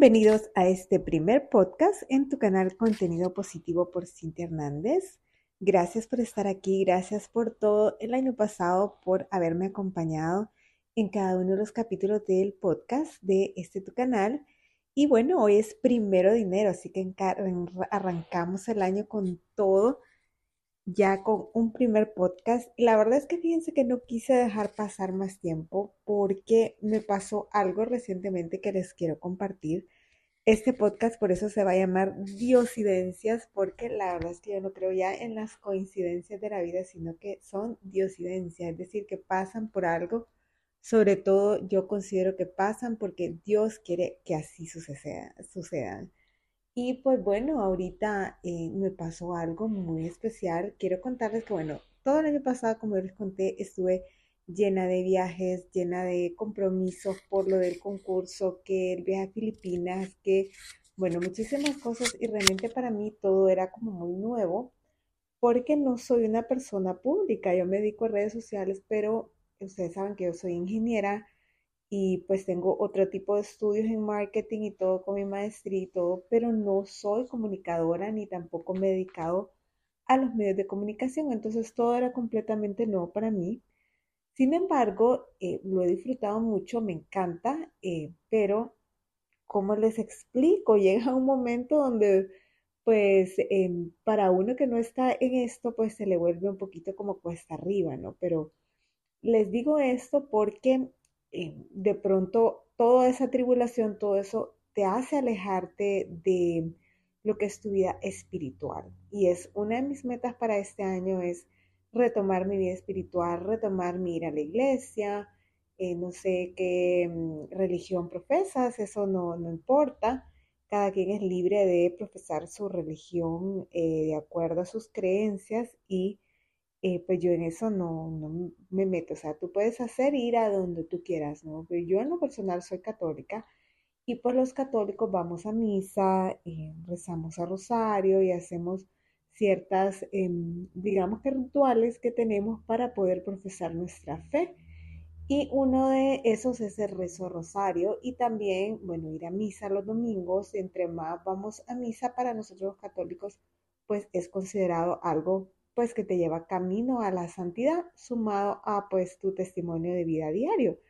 Bienvenidos a este primer podcast en tu canal Contenido Positivo por Cintia Hernández. Gracias por estar aquí, gracias por todo el año pasado, por haberme acompañado en cada uno de los capítulos del podcast de este tu canal. Y bueno, hoy es primero de enero, así que arrancamos el año con todo, ya con un primer podcast. Y la verdad es que fíjense que no quise dejar pasar más tiempo porque me pasó algo recientemente que les quiero compartir. Este podcast por eso se va a llamar Diosidencias, porque la verdad es que yo no creo ya en las coincidencias de la vida, sino que son diosidencias, es decir, que pasan por algo. Sobre todo yo considero que pasan porque Dios quiere que así suceda, sucedan. Y pues bueno, ahorita eh, me pasó algo muy especial. Quiero contarles que bueno, todo el año pasado, como les conté, estuve llena de viajes, llena de compromisos por lo del concurso, que el viaje a Filipinas, que, bueno, muchísimas cosas y realmente para mí todo era como muy nuevo porque no soy una persona pública, yo me dedico a redes sociales, pero ustedes saben que yo soy ingeniera y pues tengo otro tipo de estudios en marketing y todo con mi maestría y todo, pero no soy comunicadora ni tampoco me he dedicado a los medios de comunicación, entonces todo era completamente nuevo para mí. Sin embargo, eh, lo he disfrutado mucho, me encanta, eh, pero ¿cómo les explico? Llega un momento donde, pues, em, para uno que no está en esto, pues se le vuelve un poquito como cuesta arriba, ¿no? Pero les digo esto porque em, de pronto toda esa tribulación, todo eso te hace alejarte de lo que es tu vida espiritual. Y es una de mis metas para este año es retomar mi vida espiritual, retomar mi ir a la iglesia, eh, no sé qué mm, religión profesas, eso no, no, importa. Cada quien es libre de profesar su religión eh, de acuerdo a sus creencias y eh, pues yo en eso no, no, me meto. O sea, tú puedes hacer ir a donde tú quieras, ¿no? Pero yo en lo personal soy católica y pues los católicos vamos a misa, rezamos a rosario y hacemos ciertas, em, digamos que rituales que tenemos para poder profesar nuestra fe. Y uno de esos es el rezo rosario y también, bueno, ir a misa los domingos. Entre más vamos a misa para nosotros los católicos, pues es considerado algo pues que te lleva camino a la santidad, sumado a pues tu testimonio de vida diario.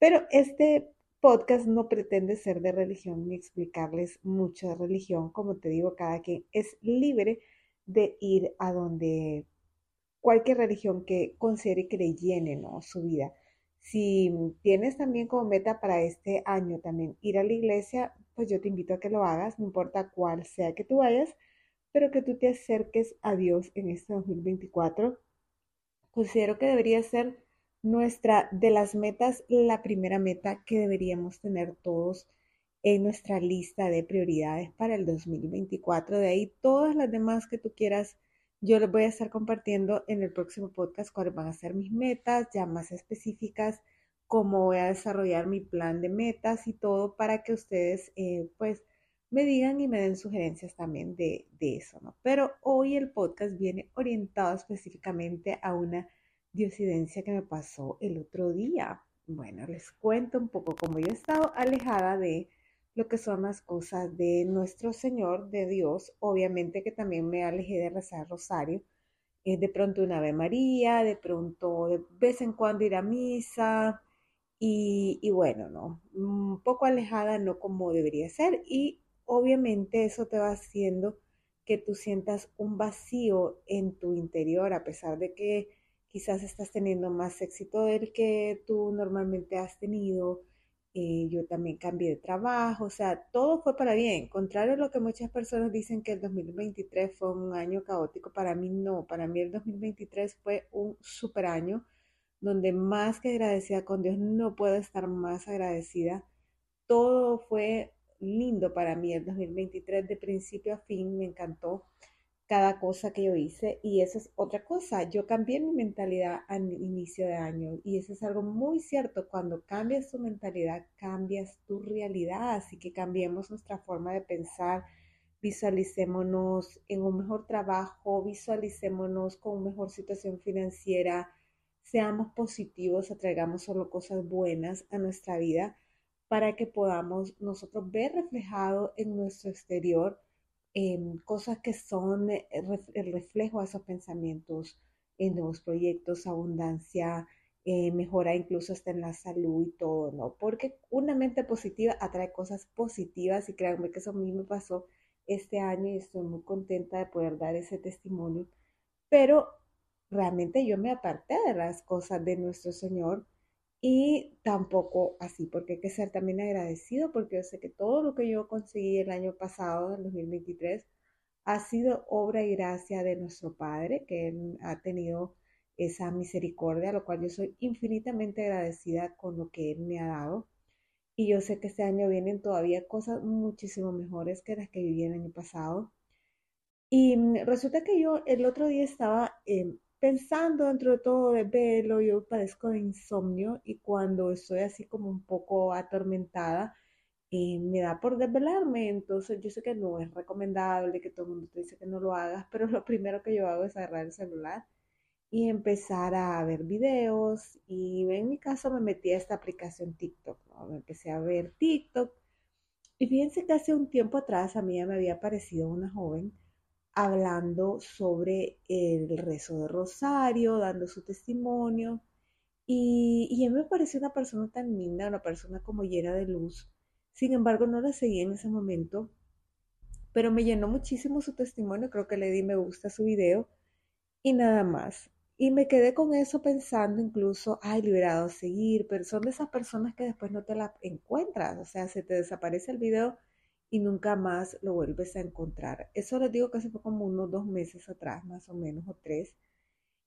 Pero este podcast no pretende ser de religión ni explicarles mucho de religión. Como te digo, cada quien es libre de ir a donde cualquier religión que considere que le llene ¿no? su vida. Si tienes también como meta para este año también ir a la iglesia, pues yo te invito a que lo hagas, no importa cuál sea que tú vayas, pero que tú te acerques a Dios en este 2024. Considero que debería ser nuestra, de las metas, la primera meta que deberíamos tener todos en nuestra lista de prioridades para el 2024. De ahí todas las demás que tú quieras, yo les voy a estar compartiendo en el próximo podcast cuáles van a ser mis metas ya más específicas, cómo voy a desarrollar mi plan de metas y todo para que ustedes eh, pues me digan y me den sugerencias también de, de eso, ¿no? Pero hoy el podcast viene orientado específicamente a una diosidencia que me pasó el otro día. Bueno, les cuento un poco cómo yo he estado alejada de lo que son las cosas de nuestro Señor, de Dios. Obviamente que también me alejé de rezar rosario. Eh, de pronto una Ave María, de pronto de vez en cuando ir a misa. Y, y bueno, ¿no? Un poco alejada, no como debería ser. Y obviamente eso te va haciendo que tú sientas un vacío en tu interior, a pesar de que quizás estás teniendo más éxito del que tú normalmente has tenido eh, yo también cambié de trabajo, o sea, todo fue para bien. Contrario a lo que muchas personas dicen que el 2023 fue un año caótico, para mí no, para mí el 2023 fue un super año donde más que agradecida con Dios, no puedo estar más agradecida. Todo fue lindo para mí el 2023 de principio a fin, me encantó cada cosa que yo hice y eso es otra cosa. Yo cambié mi mentalidad al inicio de año y eso es algo muy cierto. Cuando cambias tu mentalidad, cambias tu realidad. Así que cambiemos nuestra forma de pensar, visualicémonos en un mejor trabajo, visualicémonos con una mejor situación financiera, seamos positivos, atraigamos solo cosas buenas a nuestra vida para que podamos nosotros ver reflejado en nuestro exterior em, cosas que son eh, el reflejo de esos pensamientos en nuevos proyectos, abundancia, eh, mejora incluso hasta en la salud y todo, ¿no? Porque una mente positiva atrae cosas positivas y créanme que eso a mí me pasó este año y estoy muy contenta de poder dar ese testimonio. Pero realmente yo me aparté de las cosas de nuestro Señor y tampoco así, porque hay que ser también agradecido, porque yo sé que todo lo que yo conseguí el año pasado, en 2023, ha sido obra y gracia de nuestro Padre, que Él ha tenido esa misericordia, a lo cual yo soy infinitamente agradecida con lo que Él me ha dado. Y yo sé que este año vienen todavía cosas muchísimo mejores que las que viví el año pasado. Y resulta que yo el otro día estaba eh, pensando dentro de todo de velo, yo padezco de insomnio y cuando estoy así como un poco atormentada, eh, me da por desvelarme, entonces yo sé que no es recomendable, que todo el mundo te dice que no lo hagas, pero lo primero que yo hago es agarrar el celular y empezar a ver videos. Y en mi caso me metí a esta aplicación TikTok, me empecé a ver TikTok. Y fíjense que hace un tiempo atrás a mí ya me había aparecido una joven hablando sobre el rezo de Rosario, dando su testimonio. Y, y él me pareció una persona tan linda, una persona como llena de luz. Sin embargo, no la seguí en ese momento, pero me llenó muchísimo su testimonio. Creo que le di me gusta su video y nada más. Y me quedé con eso pensando incluso, ay, liberado a seguir, pero son de esas personas que después no te la encuentras, o sea, se te desaparece el video y nunca más lo vuelves a encontrar. Eso les digo que hace fue como unos dos meses atrás, más o menos, o tres.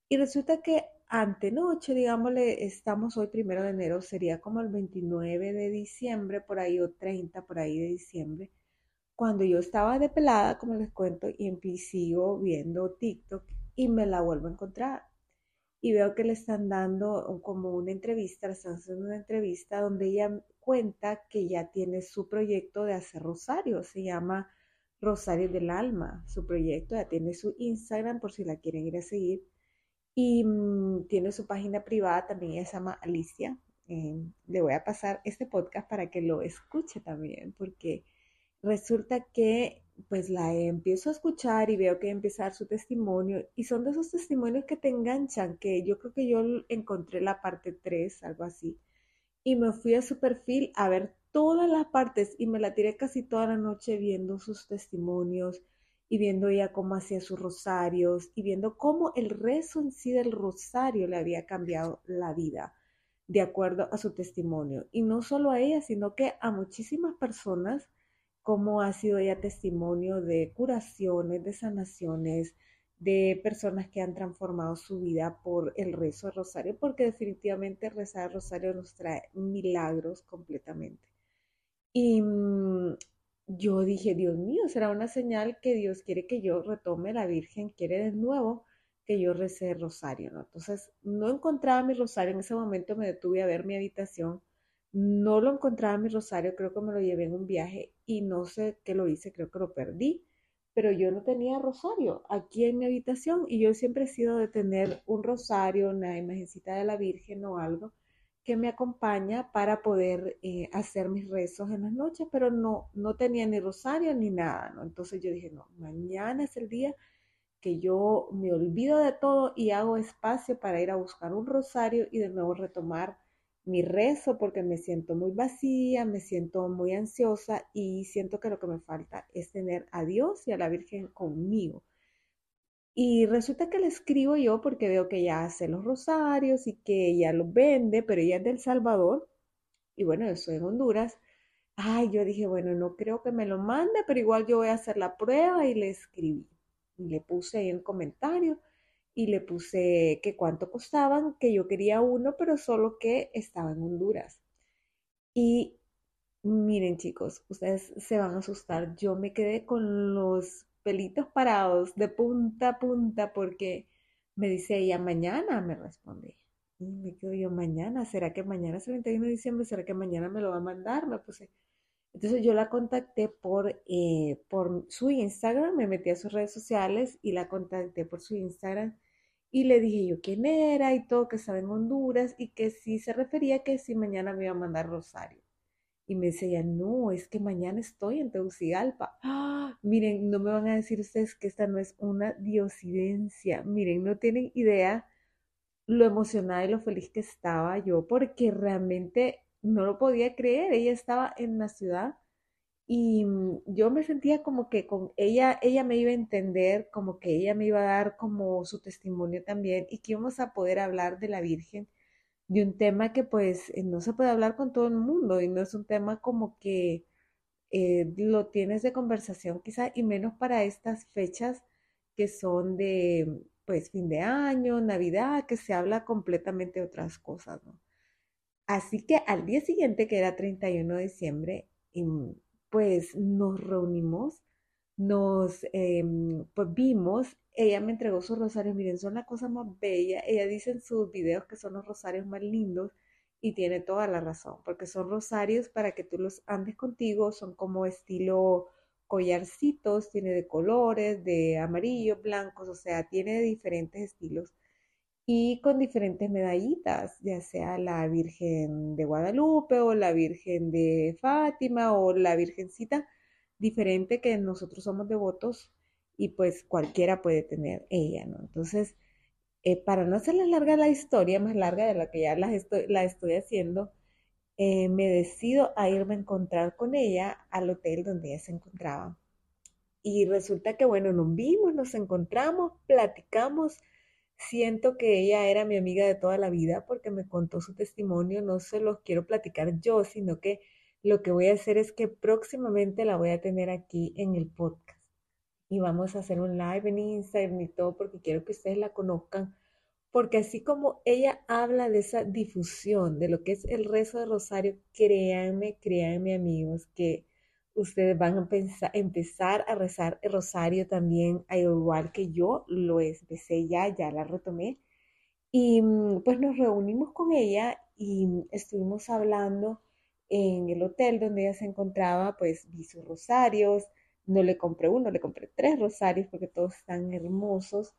Y resulta que antenoche, digámosle, estamos hoy primero de enero, sería como el 29 de diciembre, por ahí, o 30 por ahí de diciembre, cuando yo estaba de pelada, como les cuento, y sigo viendo TikTok y me la vuelvo a encontrar. Y veo que le están dando como una entrevista, le están haciendo una entrevista donde ella cuenta que ya tiene su proyecto de hacer rosario, se llama Rosario del Alma, su proyecto, ya tiene su Instagram por si la quieren ir a seguir y mm, tiene su página privada, también ella se llama Alicia. Eh, le voy a pasar este podcast para que lo escuche también, porque resulta que pues la empiezo a escuchar y veo que empieza a su testimonio y son de esos testimonios que te enganchan, que yo creo que yo encontré la parte 3, algo así, y me fui a su perfil a ver todas las partes y me la tiré casi toda la noche viendo sus testimonios y viendo ella cómo hacía sus rosarios y viendo cómo el rezo en sí del rosario le había cambiado la vida de acuerdo a su testimonio. Y no solo a ella, sino que a muchísimas personas, cómo ha sido ella testimonio de curaciones, de sanaciones, de personas que han transformado su vida por el rezo del rosario, porque definitivamente rezar el rosario nos trae milagros completamente. Y mm, yo dije, Dios mío, será una señal que Dios quiere que yo retome la Virgen, quiere de nuevo que yo recé el rosario, ¿no? Entonces, no encontraba mi rosario, en ese momento me detuve a ver mi habitación, no lo encontraba mi rosario, creo que me lo llevé en un viaje y no sé qué lo hice, creo que lo perdí pero yo no tenía rosario aquí en mi habitación y yo siempre he sido de tener un rosario, una imagencita de la Virgen o algo que me acompaña para poder eh, hacer mis rezos en las noches, pero no, no tenía ni rosario ni nada, ¿no? Entonces yo dije, no, mañana es el día que yo me olvido de todo y hago espacio para ir a buscar un rosario y de nuevo retomar mi rezo porque me siento muy vacía, me siento muy ansiosa y siento que lo que me falta es tener a Dios y a la Virgen conmigo. Y resulta que le escribo yo porque veo que ella hace los rosarios y que ella los vende, pero ella es del Salvador y bueno, yo soy en Honduras. Ay, yo dije, bueno, no creo que me lo mande, pero igual yo voy a hacer la prueba y le escribí. Y le puse ahí un comentario y le puse que cuánto costaban, que yo quería uno, pero solo que estaba en Honduras. Y miren chicos, ustedes se van a asustar. Yo me quedé con los pelitos parados de punta a punta porque me dice ella, mañana me responde. Y me quedo yo, mañana, ¿será que mañana es el 31 de diciembre? ¿Será que mañana me lo va a mandar? Me puse. Entonces yo la contacté por, eh, por su Instagram, me metí a sus redes sociales y la contacté por su Instagram y le dije yo quién era y todo, que estaba en Honduras y que sí se refería que si mañana me iba a mandar Rosario. y me decía, no, es que mañana estoy en Tegucigalpa. ¡Ah! Miren, no me van a decir ustedes que esta no es una diosidencia. Miren, no tienen idea lo emocionada y lo feliz que estaba yo porque realmente no lo podía creer. Ella estaba en la ciudad y mm, yo me sentía como que con ella, ella me iba a entender, como que ella me iba a dar como su testimonio también y que íbamos a poder hablar de la Virgen, de un tema que pues eh, no se puede hablar con todo el mundo y no es un tema como que eh, lo tienes de conversación quizá y menos para estas fechas que son de pues fin de año, Navidad, que se habla completamente de otras cosas, ¿no? Así que al día siguiente, que era 31 de diciembre, pues nos reunimos, nos em, pues vimos, ella me entregó sus rosarios, miren, son la cosa más bella, ella dice en sus videos que son los rosarios más lindos y tiene toda la razón, porque son rosarios para que tú los andes contigo, son como estilo collarcitos, tiene de colores, de amarillo, blancos, o sea, tiene de diferentes estilos y con diferentes medallitas, ya sea la Virgen de Guadalupe o la Virgen de Fátima o la Virgencita diferente que nosotros somos devotos y pues cualquiera puede tener ella, ¿no? Entonces, eh, para no hacerles larga la historia, más larga de la que ya la estoy, haciendo, eh, me decido a irme a encontrar con ella al hotel donde ella se encontraba. Y resulta que, bueno, nos vimos, nos encontramos, platicamos. Siento que ella era mi amiga de toda la vida porque me contó su testimonio. No se los quiero platicar yo, sino que lo que voy a hacer es que próximamente la voy a tener aquí en el podcast. Y vamos a hacer un live en Instagram y todo porque quiero que ustedes la conozcan porque así como ella habla de esa difusión, de lo que es el rezo de rosario, créanme, créanme amigos, que ustedes van a empezar a rezar el rosario también, igual que yo lo empecé ya, ya la retomé. Y mm, pues nos reunimos con ella y estuvimos hablando en el hotel donde ella se encontraba, pues vi sus rosarios, no le compré uno, le compré tres rosarios porque todos están hermosos.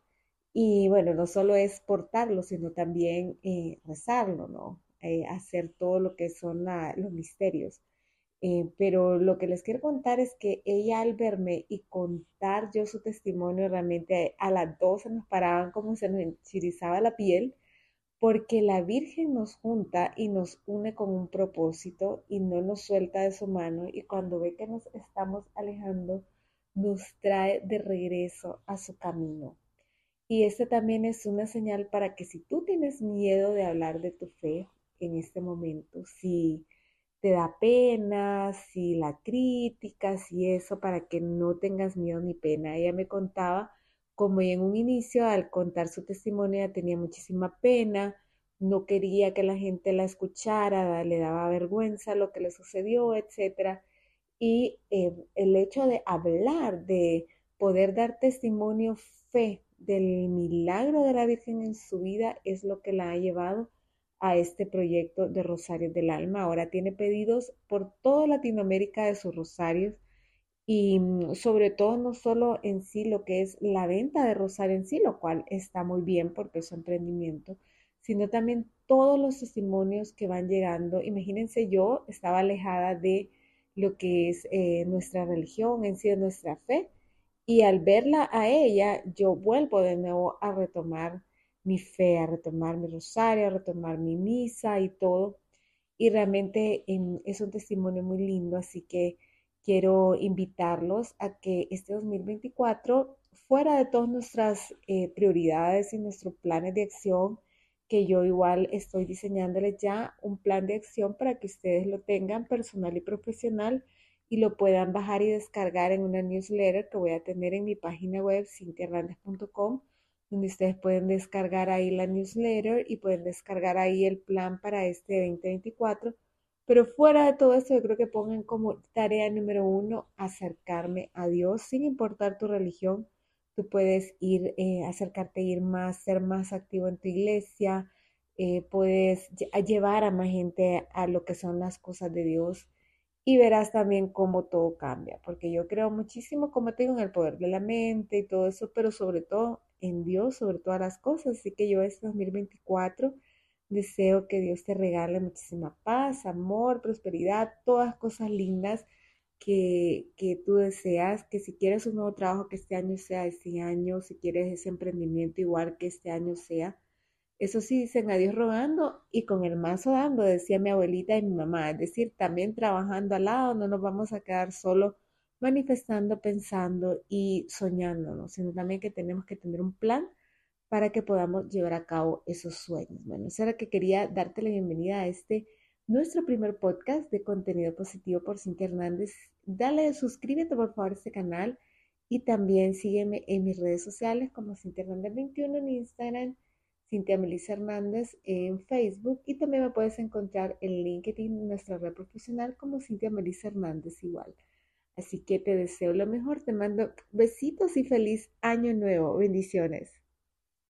Y bueno, no solo es portarlo, sino también eh, rezarlo, ¿no? Eh, hacer todo lo que son los misterios. Eh, pero lo que les quiero contar es que ella al verme y contar yo su testimonio, realmente a las dos se nos paraban como se nos enchirizaba la piel, porque la Virgen nos junta y nos une con un propósito y no nos suelta de su mano y cuando ve que nos estamos alejando, nos trae de regreso a su camino. Y este también es una señal para que si tú tienes miedo de hablar de tu fe en este momento, si te da pena, si la crítica, si eso, para que no tengas miedo ni pena. Ella me contaba como en un inicio al contar su testimonio tenía muchísima pena, no quería que la gente la escuchara, le daba vergüenza lo que le sucedió, etc. Y eh, el hecho de hablar, de poder dar testimonio fe del milagro de la Virgen en su vida es lo que la ha llevado a este proyecto de Rosarios del Alma. Ahora tiene pedidos por toda Latinoamérica de sus rosarios y mm, sobre todo no solo en sí lo que es la venta de rosario en sí, lo cual está muy bien porque es emprendimiento, sino también todos los testimonios que van llegando. Imagínense, yo estaba alejada de lo que es eh, nuestra religión, en sí de nuestra fe, y al verla a ella, yo vuelvo de nuevo a retomar mi fe, a retomar mi rosario, a retomar mi misa y todo. Y realmente em, es un testimonio muy lindo, así que quiero invitarlos a que este 2024, fuera de todas nuestras eh, prioridades y nuestros planes de acción, que yo igual estoy diseñándoles ya un plan de acción para que ustedes lo tengan personal y profesional y lo puedan bajar y descargar en una newsletter que voy a tener en mi página web cintiarrandes.com, donde ustedes pueden descargar ahí la newsletter y pueden descargar ahí el plan para este 2024. Pero fuera de todo esto, yo creo que pongan como tarea número uno acercarme a Dios, sin importar tu religión. Tú puedes ir, eh, acercarte, ir más, ser más activo en tu iglesia, eh, puedes llevar a más gente a lo que son las cosas de Dios y verás también cómo todo cambia, porque yo creo muchísimo, como te digo, en el poder de la mente y todo eso, pero sobre todo en Dios, sobre todas las cosas. Así que yo este 2024 Deseo que Dios te regale muchísima paz, amor, prosperidad, todas cosas lindas que, que tú deseas, que si quieres un nuevo trabajo, que este año sea este año, si quieres ese emprendimiento igual que este año sea. Eso sí, dicen a Dios rogando y con el mazo dando, decía mi abuelita y mi mamá. Es decir, también trabajando al lado, no nos vamos a quedar solo manifestando, pensando y soñándonos, sino también que tenemos que tener un plan para que podamos llevar a cabo esos sueños. Bueno, eso era que quería darte la bienvenida a este nuestro primer podcast de contenido positivo por Cintia Hernández. Dale, suscríbete por favor a este canal y también sígueme en mis redes sociales como Cintia Hernández 21 en Instagram, Cintia Melissa Hernández en Facebook y también me puedes encontrar en LinkedIn, nuestra red profesional como Cintia Melissa Hernández igual. Así que te deseo lo mejor, te mando besitos y feliz año nuevo. Bendiciones.